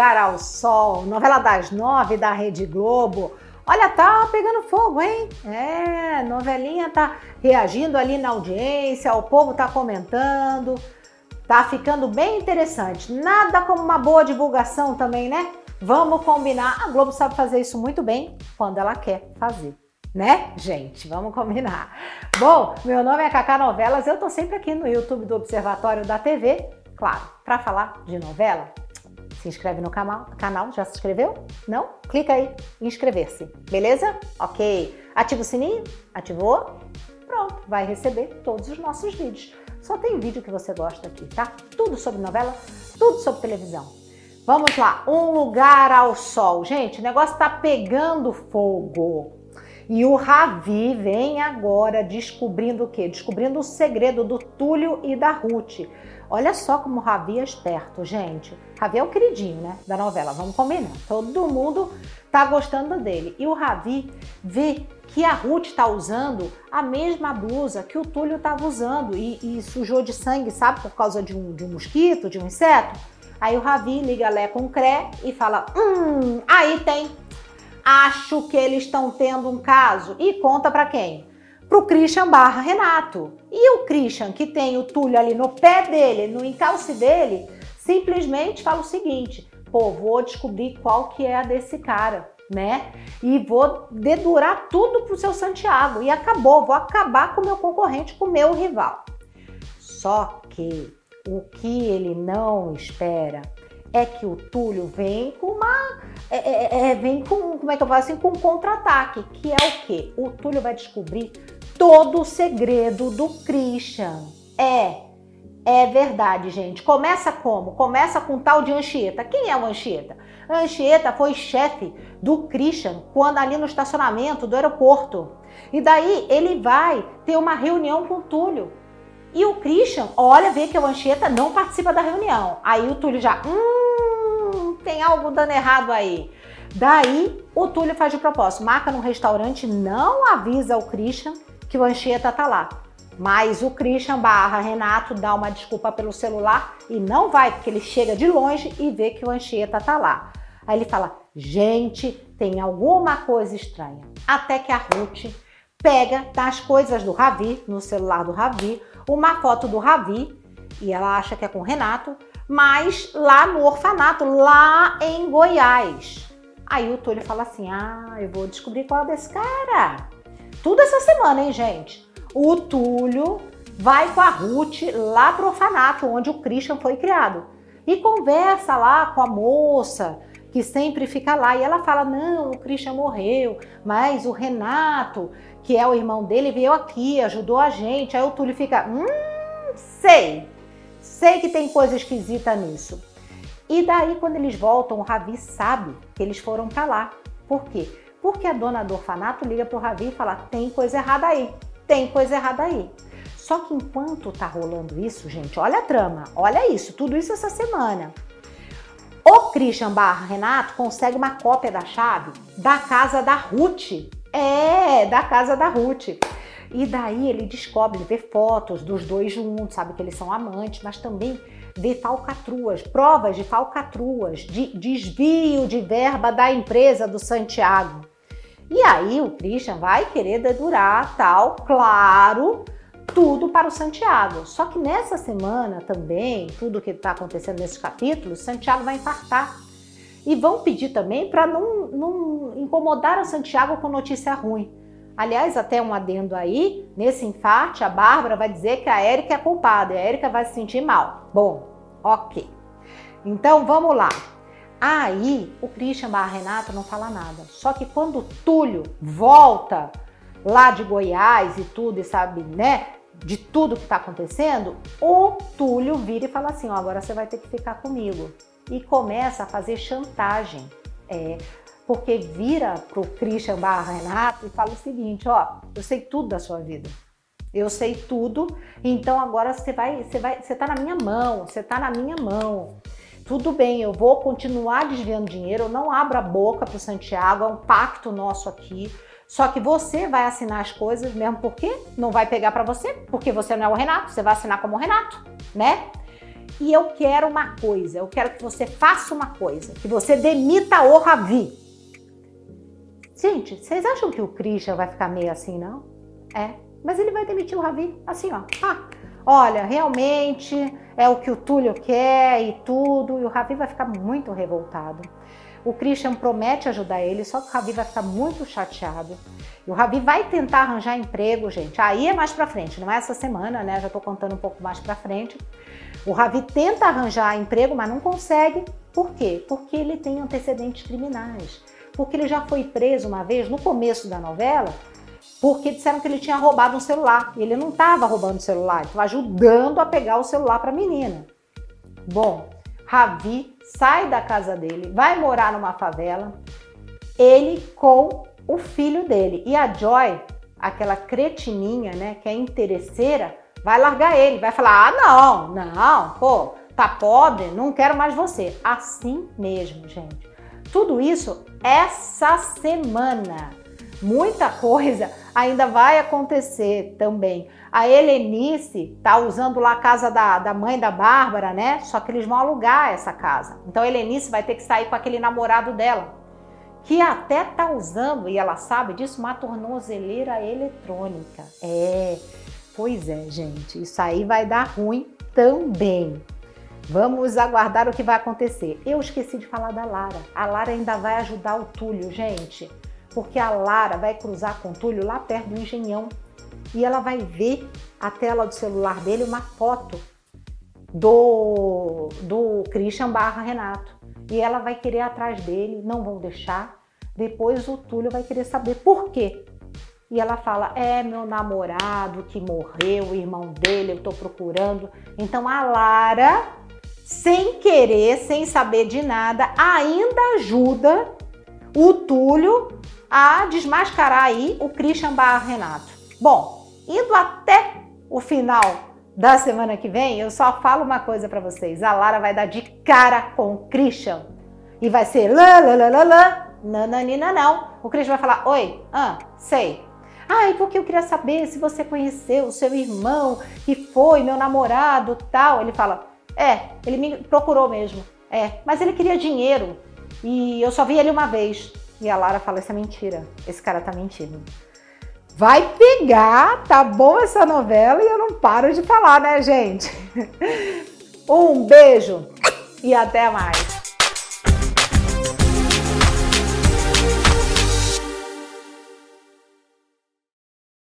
Lugar ao Sol, novela das nove da Rede Globo. Olha, tá pegando fogo, hein? É, novelinha tá reagindo ali na audiência, o povo tá comentando. Tá ficando bem interessante. Nada como uma boa divulgação também, né? Vamos combinar. A Globo sabe fazer isso muito bem quando ela quer fazer né, gente? Vamos combinar. Bom, meu nome é Cacá Novelas, eu tô sempre aqui no YouTube do Observatório da TV, claro, para falar de novela. Se inscreve no canal, já se inscreveu? Não? Clica aí inscrever-se, beleza? Ok. Ativa o sininho? Ativou? Pronto, vai receber todos os nossos vídeos. Só tem vídeo que você gosta aqui, tá? Tudo sobre novela, tudo sobre televisão. Vamos lá, Um Lugar ao Sol. Gente, o negócio tá pegando fogo. E o Ravi vem agora descobrindo o quê? Descobrindo o segredo do Túlio e da Ruth. Olha só como Ravi é esperto, gente. Ravi é o queridinho, né, da novela, vamos combinar. Todo mundo tá gostando dele. E o Ravi vê que a Ruth está usando a mesma blusa que o Túlio estava usando e, e, sujou de sangue, sabe, por causa de um, de um mosquito, de um inseto. Aí o Ravi liga Lé com Cré e fala: Hum, aí tem Acho que eles estão tendo um caso. E conta para quem? Pro Christian barra Renato. E o Christian, que tem o Túlio ali no pé dele, no encalce dele, simplesmente fala o seguinte: pô, vou descobrir qual que é a desse cara, né? E vou dedurar tudo pro seu Santiago. E acabou, vou acabar com o meu concorrente, com o meu rival. Só que o que ele não espera é que o Túlio vem com uma. É, é, é, é, vem com, como é que eu falo assim, com um contra-ataque, que é o quê? O Túlio vai descobrir todo o segredo do Christian. É, é verdade, gente. Começa como? Começa com tal de Anchieta. Quem é o Anchieta? Anchieta foi chefe do Christian quando ali no estacionamento do aeroporto. E daí ele vai ter uma reunião com o Túlio. E o Christian olha, vê que o Anchieta não participa da reunião. Aí o Túlio já, hum, tem algo dando errado aí. Daí o Túlio faz de propósito, marca no restaurante, não avisa o Christian que o Anchieta tá lá. Mas o Christian barra Renato dá uma desculpa pelo celular e não vai, porque ele chega de longe e vê que o Anchieta tá lá. Aí ele fala: gente, tem alguma coisa estranha. Até que a Ruth pega das coisas do Ravi, no celular do Ravi, uma foto do Ravi, e ela acha que é com o Renato, mas lá no orfanato, lá em Goiás. Aí o Túlio fala assim: Ah, eu vou descobrir qual é desse cara. Tudo essa semana, hein, gente? O Túlio vai com a Ruth lá pro orfanato, onde o Christian foi criado. E conversa lá com a moça que sempre fica lá. E ela fala: Não, o Christian morreu, mas o Renato que é o irmão dele, veio aqui, ajudou a gente. Aí o Túlio fica, hum, sei, sei que tem coisa esquisita nisso. E daí, quando eles voltam, o Ravi sabe que eles foram para lá. Por quê? Porque a dona do orfanato liga pro Ravi e fala: tem coisa errada aí, tem coisa errada aí. Só que enquanto tá rolando isso, gente, olha a trama, olha isso, tudo isso essa semana. O Christian barra Renato consegue uma cópia da chave da casa da Ruth, é, da casa da Ruth. E daí ele descobre, vê fotos dos dois juntos, sabe que eles são amantes, mas também vê falcatruas, provas de falcatruas, de desvio de verba da empresa do Santiago. E aí o Christian vai querer dedurar tal, claro, tudo para o Santiago. Só que nessa semana também, tudo que está acontecendo nesses capítulos, Santiago vai infartar. E vão pedir também para não, não incomodar o Santiago com notícia ruim. Aliás, até um adendo aí, nesse infarte, a Bárbara vai dizer que a Érica é culpada e a Érica vai se sentir mal. Bom, ok. Então vamos lá. Aí o Christian barra Renata não fala nada. Só que quando o Túlio volta lá de Goiás e tudo, e sabe, né, de tudo que está acontecendo, o Túlio vira e fala assim: ó, agora você vai ter que ficar comigo e começa a fazer chantagem. É, porque vira pro Christian barra Renato e fala o seguinte, ó, eu sei tudo da sua vida. Eu sei tudo, então agora você vai, você vai, você tá na minha mão, você tá na minha mão. Tudo bem, eu vou continuar desviando dinheiro, eu não abro a boca pro Santiago, é um pacto nosso aqui. Só que você vai assinar as coisas mesmo porque não vai pegar para você, porque você não é o Renato, você vai assinar como o Renato, né? E eu quero uma coisa, eu quero que você faça uma coisa, que você demita o Ravi. Gente, vocês acham que o Christian vai ficar meio assim, não? É, mas ele vai demitir o Ravi assim, ó. Ah, olha, realmente é o que o Túlio quer e tudo, e o Ravi vai ficar muito revoltado. O Christian promete ajudar ele, só que o Ravi vai ficar muito chateado. E o Ravi vai tentar arranjar emprego, gente. Aí é mais pra frente, não é essa semana, né? Já tô contando um pouco mais pra frente. O Ravi tenta arranjar emprego, mas não consegue. Por quê? Porque ele tem antecedentes criminais. Porque ele já foi preso uma vez no começo da novela, porque disseram que ele tinha roubado um celular. E ele não estava roubando o celular, estava ajudando a pegar o celular para a menina. Bom, Ravi sai da casa dele, vai morar numa favela, ele com o filho dele. E a Joy, aquela cretininha, né, que é interesseira, vai largar ele, vai falar: ah, não, não, pô, tá pobre, não quero mais você. Assim mesmo, gente. Tudo isso essa semana. Muita coisa ainda vai acontecer também. A Helenice tá usando lá a casa da, da mãe da Bárbara, né? Só que eles vão alugar essa casa. Então a Helenice vai ter que sair com aquele namorado dela, que até tá usando, e ela sabe disso, uma tornozeleira eletrônica. É, pois é, gente, isso aí vai dar ruim também. Vamos aguardar o que vai acontecer. Eu esqueci de falar da Lara. A Lara ainda vai ajudar o Túlio, gente porque a Lara vai cruzar com o Túlio lá perto do engenhão e ela vai ver a tela do celular dele uma foto do, do Christian barra Renato. E ela vai querer ir atrás dele, não vão deixar. Depois o Túlio vai querer saber por quê. E ela fala: É meu namorado que morreu, o irmão dele, eu tô procurando. Então a Lara, sem querer, sem saber de nada, ainda ajuda o Túlio a desmascarar aí o Christian barra Renato. Bom, indo até o final da semana que vem, eu só falo uma coisa para vocês. A Lara vai dar de cara com o Christian e vai ser lá, lá, lá, lá, lá, nananina não. O Christian vai falar, oi, ah, sei. Ai, porque eu queria saber se você conheceu o seu irmão, que foi meu namorado, tal. Ele fala, é, ele me procurou mesmo. É, mas ele queria dinheiro e eu só vi ele uma vez. E a Lara fala: Isso é mentira. Esse cara tá mentindo. Vai pegar, tá bom essa novela e eu não paro de falar, né, gente? Um beijo e até mais.